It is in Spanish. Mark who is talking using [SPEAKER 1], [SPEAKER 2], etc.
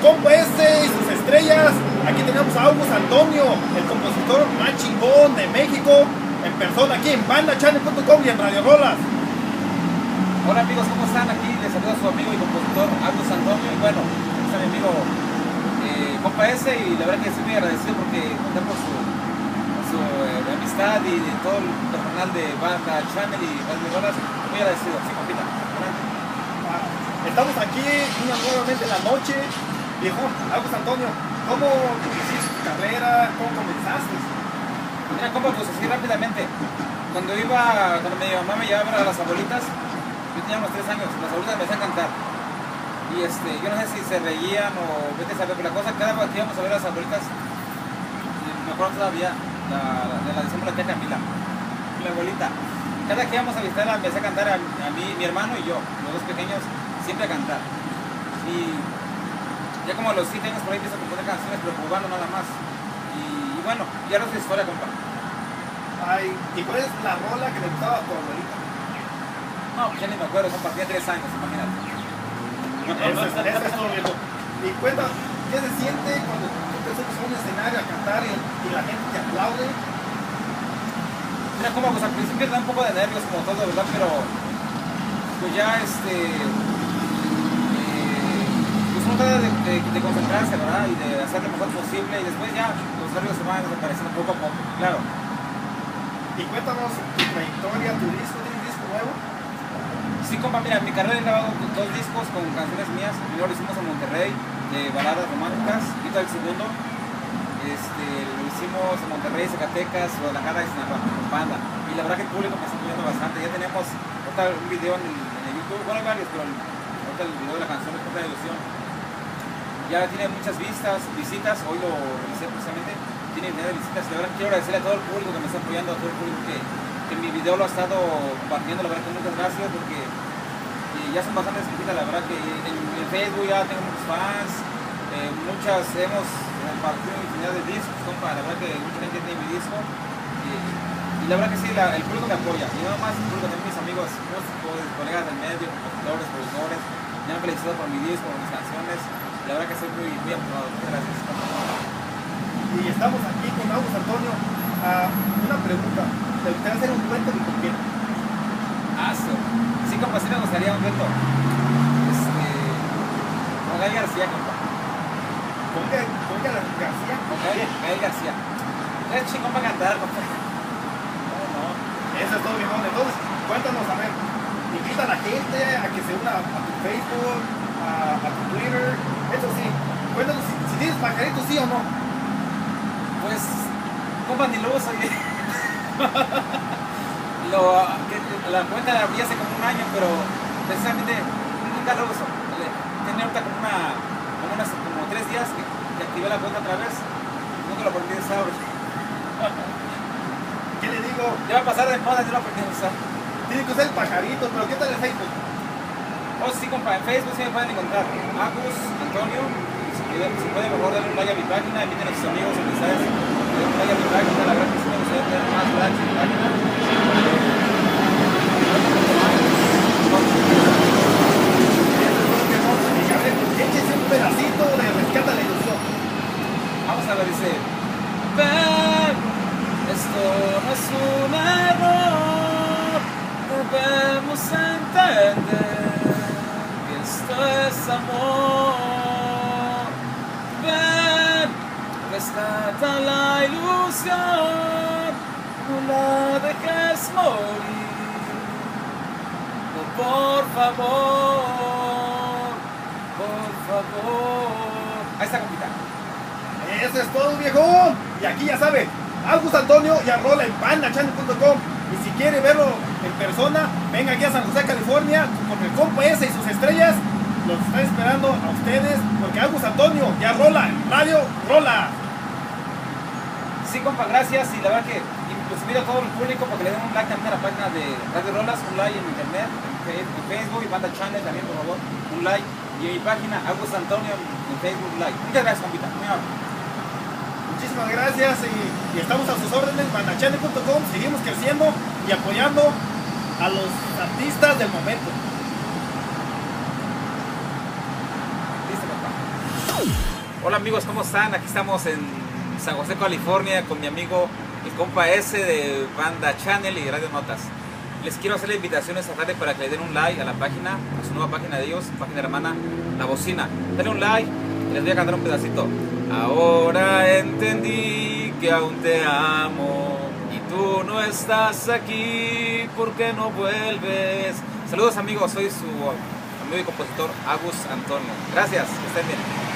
[SPEAKER 1] compa este y sus estrellas. Aquí tenemos a August Antonio, el compositor más chingón de México, en persona aquí en bandachannel.com y en Radio Rolas.
[SPEAKER 2] Hola amigos, ¿cómo están? Aquí les saluda su amigo y compositor August Antonio y bueno, está mi amigo eh, compa ese y la verdad que estoy muy agradecido porque contar con su, eh, amistad y de todo el personal de Banda Channel y Radio Rolas, muy agradecido, sí compita. Adelante.
[SPEAKER 1] Estamos aquí una nuevamente en la noche. Viejo, August Antonio, ¿cómo hiciste tu carrera? ¿Cómo comenzaste?
[SPEAKER 2] Mira, compa, pues así rápidamente. Cuando iba, cuando mi mamá me llevaba a las abuelitas, yo tenía unos tres años, las abuelitas me hacían cantar. Y este, yo no sé si se reían o vete a saber, pero la cosa, cada vez que íbamos a ver a las abuelitas, me acuerdo todavía, la, de la decimos la Camila, mi abuelita. Cada que íbamos a visitarla empecé a cantar a, a mí, mi hermano y yo, los dos pequeños, siempre a cantar. Y ya como los 7 años por ahí empiezo a componer canciones, pero jugando nada más. Y, y bueno, ya no es historia, compa.
[SPEAKER 1] Ay, ¿y cuál es la rola que le gustaba a tu abuelita?
[SPEAKER 2] No, pues ya ni me acuerdo, compa, tenía 3 años, imagínate.
[SPEAKER 1] Es, es todo, viejo. Y cuenta, ¿qué se siente cuando tú te subes a un escenario a cantar y, y la gente te aplaude?
[SPEAKER 2] Mira, como pues al principio da un poco de nervios como todo, ¿verdad? Pero pues ya este de, de- de concentrarse, ¿verdad? Y de hacer lo mejor posible y después ya los nervios se van desapareciendo poco a poco, claro.
[SPEAKER 1] Y cuéntanos tu trayectoria, tu disco, ¿tienes disco nuevo?
[SPEAKER 2] Sí, compa, mira, en mi carrera he grabado dos discos con canciones mías. El primero lo hicimos en Monterrey, de baladas románticas. Ahorita el segundo este, lo hicimos en Monterrey, Zacatecas, Guadalajara y Sinaloa, con banda. Y la verdad que el público me está apoyando bastante. Ya tenemos un video en el, en el YouTube, bueno, hay varios, pero el- el video de la canción es de Ilusión. Ya tiene muchas vistas, visitas. Hoy lo revisé precisamente. Tiene de visitas. Y verdad quiero agradecerle a todo el público que me está apoyando, a todo el público que, que mi video lo ha estado compartiendo. La verdad que muchas gracias porque y ya son bastantes visitas. La verdad que en, en Facebook ya tengo muchos fans. eh, muchas hemos compartido infinidad de discos. La verdad que mucha gente tiene mi disco. Y, la verdad que sí, el público me apoya. Y no más el público, también mis amigos, músicos, colegas del medio, compositores, productores. Me han felicitado por mi disco, por mis canciones. La verdad que estoy muy, muy. Muchas gracias.
[SPEAKER 1] Y estamos aquí con August Antonio. Ah, una pregunta, ¿te gustaría hacer un cuento de con quién?
[SPEAKER 2] Ah, sí. Sí, compa, sí me gustaría un. Este. Con Gael García, compa.
[SPEAKER 1] ¿Con qué García?
[SPEAKER 2] Con Gael, Gael García. Es chingón para cantar, compa.
[SPEAKER 1] No, no. Eso es todo, viejo. Entonces, cuéntanos, a ver, invita a la gente a que se una a tu Facebook, a, a tu Twitter. Eso sí, cuéntanos si, si tienes pajaritos, sí o no.
[SPEAKER 2] Pues, compa, ni lo uso. y- lo, que- la cuenta la abrí hace como un año, pero precisamente nunca lo uso. Tenía ahorita como una, como unas, como tres días que, que activé la cuenta otra vez. Nunca lo aprendí a usar.
[SPEAKER 1] ¿Qué le digo?
[SPEAKER 2] Ya va a pasar de moda, yo lo aprendí a usar.
[SPEAKER 1] Tiene que usar el pajarito, pero ¿qué tal el Facebook?
[SPEAKER 2] Oh, sí, compa, en Facebook sí me pueden encontrar. Agus Antonio. Si pueden, si pueden, mejor darle un like a mi página, inviten a sus amigos, amistades, denle un like a mi página. La verdad que sí me gustaría tener más likes en mi página.
[SPEAKER 1] Échese un pedacito de Rescata la Ilusión.
[SPEAKER 2] Vamos a ver, dice. Ven, esto no es un error. Debemos entender esto es amor. Ven, rescata la ilusión. No la dejes morir. No, por favor, por favor. Ahí está, compita.
[SPEAKER 1] Eso es todo, viejo. Y aquí ya sabe, August Antonio y arrola en pandachannel.com. Y si quiere verlo en persona, venga aquí a San José, California, con el compa ese y sus estrellas. Los está esperando a ustedes, porque August Antonio ya rola en Radio Rola.
[SPEAKER 2] Sí, compa, gracias. Y la verdad que pues, invito a todo el público para que le den un like también a la página de Radio Rolas, un like en internet, en Facebook y Banda Channel también, por favor, un like. Y en mi página, August Antonio en Facebook, un like. Muchas gracias, compita. Muy amable.
[SPEAKER 1] Muchísimas gracias y, y estamos a sus órdenes, bandachannel.com. Seguimos creciendo y apoyando a los artistas del momento.
[SPEAKER 2] Hola amigos, ¿cómo están? Aquí estamos en San José, California con mi amigo el compa S de Banda Channel y Radio Notas. Les quiero hacer la invitación esta tarde para que le den un like a la página, a su nueva página de ellos, página hermana La Bocina. Denle un like y les voy a cantar un pedacito. Ahora entendí que aún te amo y tú no estás aquí, ¿por qué no vuelves? Saludos amigos, soy su amigo y compositor Agus Antonio. Gracias, que estén bien.